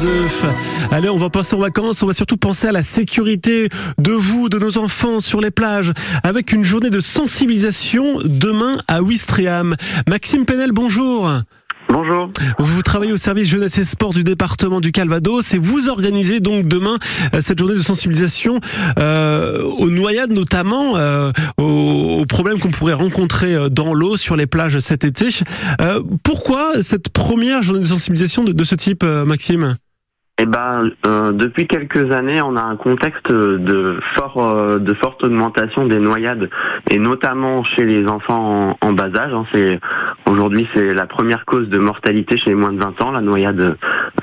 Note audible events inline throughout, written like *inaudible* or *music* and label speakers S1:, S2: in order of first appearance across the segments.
S1: 22. Allez, on va passer en vacances. On va surtout penser à la sécurité de vous, de nos enfants sur les plages, avec une journée de sensibilisation demain à Ouistreham. Maxime Penel, bonjour.
S2: Bonjour.
S1: Vous travaillez au service jeunesse et sport du département du Calvados et vous organisez donc demain euh, cette journée de sensibilisation euh, aux noyades notamment, euh, aux, problèmes qu'on pourrait rencontrer euh, dans l'eau sur les plages cet été. Euh, pourquoi cette première journée de sensibilisation de, de ce type, Maxime?
S2: Eh ben, euh, depuis quelques années, on a un contexte de fort, euh, de forte augmentation des noyades, et notamment chez les enfants en, bas âge. Hein. c'est aujourd'hui c'est la première cause de mortalité chez les moins de 20 ans, la noyade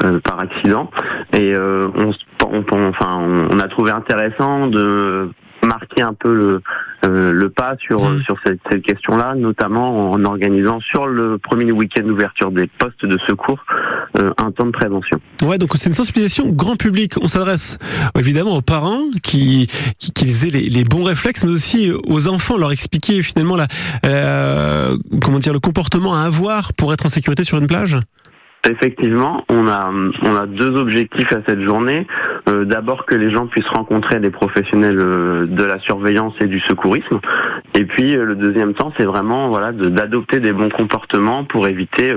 S2: euh, par accident. Et on, on, enfin, on a trouvé intéressant de marquer un peu le, euh, le pas sur mmh. sur cette, cette question-là, notamment en organisant sur le premier week-end d'ouverture des postes de secours euh, un temps de prévention.
S1: Ouais, donc c'est une sensibilisation grand public. On s'adresse évidemment aux parents qui qui, aient les, les, bons réflexes, mais aussi aux enfants, leur expliquer finalement la euh, comment dire le comportement à avoir pour être en sécurité sur une plage.
S2: Effectivement, on a on a deux objectifs à cette journée. Euh, D'abord que les gens puissent rencontrer des professionnels euh, de la surveillance et du secourisme. Et puis euh, le deuxième temps, c'est vraiment voilà d'adopter des bons comportements pour éviter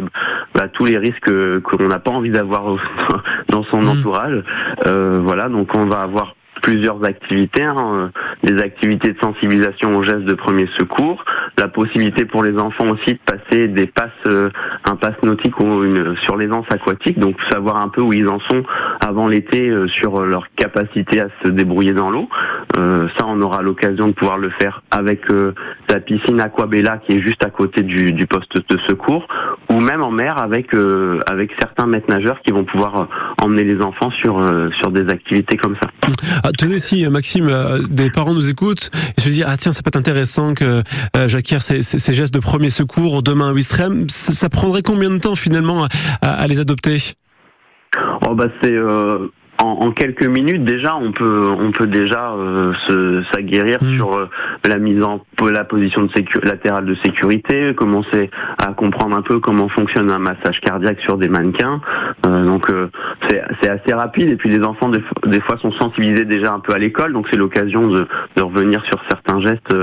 S2: bah, tous les risques qu'on n'a pas envie d'avoir *laughs* dans son mmh. entourage. voilà, donc on va avoir plusieurs activités, hein, des activités de sensibilisation aux gestes de premier secours, la possibilité pour les enfants aussi de passer des passes, euh, un passe nautique ou une surveillance aquatique, donc savoir un peu où ils en sont avant l'été euh, sur leur capacité à se débrouiller dans l'eau. Euh, ça, on aura l'occasion de pouvoir le faire avec la piscine Aquabella qui est juste à côté du, du poste de secours, ou même en mer avec avec certains maîtres nageurs qui vont pouvoir emmener les enfants sur sur des activités comme ça.
S1: Ah, tenez si Maxime, des parents nous écoutent et se disent ah tiens c'est pas intéressant que Jacques ces, gestes de premier secours demain à Wistreham, ça, prendrait combien de temps finalement à, les adopter?
S2: Oh bah c'est euh, en, quelques minutes déjà on peut on peut déjà euh, se s'aguerrir hmm. sur euh, la mise en la position de latérale de sécurité, commencer à comprendre un peu comment fonctionne un massage cardiaque sur des mannequins. Euh, donc c'est assez rapide et puis les enfants des, des, fois sont sensibilisés déjà un peu à l'école, donc c'est l'occasion de, de, revenir sur certains gestes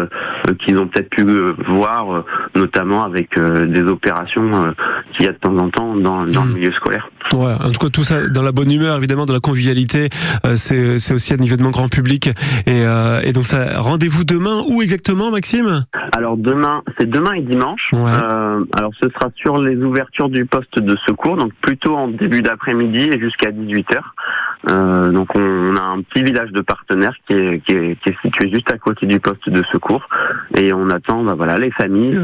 S2: qu'ils ont peut-être pu voir, notamment avec des opérations qu'il y a de temps en temps dans, dans le hmm. milieu scolaire.
S1: Ouais, en tout cas tout ça dans la bonne humeur évidemment, dans la convivialité euh, c'est aussi un événement grand public. Et, euh, et donc, ça rendez-vous demain où exactement, Maxime?
S2: Alors demain, c'est demain et dimanche. Euh, alors ce sera sur les ouvertures du poste de secours, donc plutôt en début d'après-midi et jusqu'à 18h. Euh, donc on, a un petit village de partenaires qui est, qui, est, qui est, situé juste à côté du poste de secours et on attend bah, voilà les familles,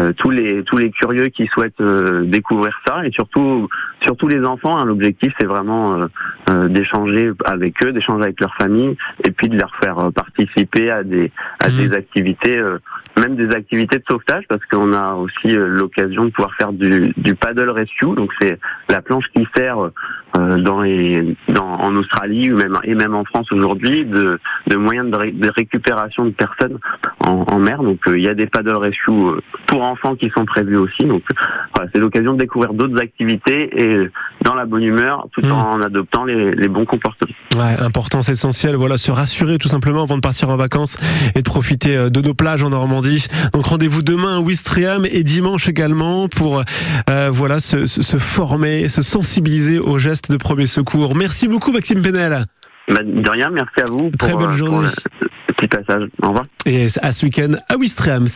S2: euh, tous les tous les curieux qui souhaitent découvrir ça. Et surtout surtout les enfants. Hein, L'objectif c'est vraiment d'échanger avec eux, d'échanger avec leur famille, et puis de leur faire euh, participer à des à mmh. des activités, euh, même des activités de sauvetage, parce qu'on a aussi euh, l'occasion de pouvoir faire du, du paddle rescue. Donc c'est la planche qui sert dans les dans en Australie ou même et même en France aujourd'hui de de moyens de, de récupération de personnes en, en mer. Donc il y a des paddle rescue pour enfants qui sont prévus aussi. Donc voilà, c'est l'occasion de découvrir d'autres activités et dans la bonne humeur, tout mmh. en adoptant les, les bons comportements.
S1: Ouais, importance essentielle. Voilà, se rassurer tout simplement avant de partir en vacances et de profiter euh, de nos plages en Normandie. Donc rendez-vous demain à Ouistreham et dimanche également pour euh, voilà se, se, former, se sensibiliser aux gestes de premier secours. Merci beaucoup Maxime Penel.
S2: Bah, de rien, merci à vous.
S1: Très bonne euh, journée.
S2: petit passage. Au revoir.
S1: Et à ce week-end à Ouistreham.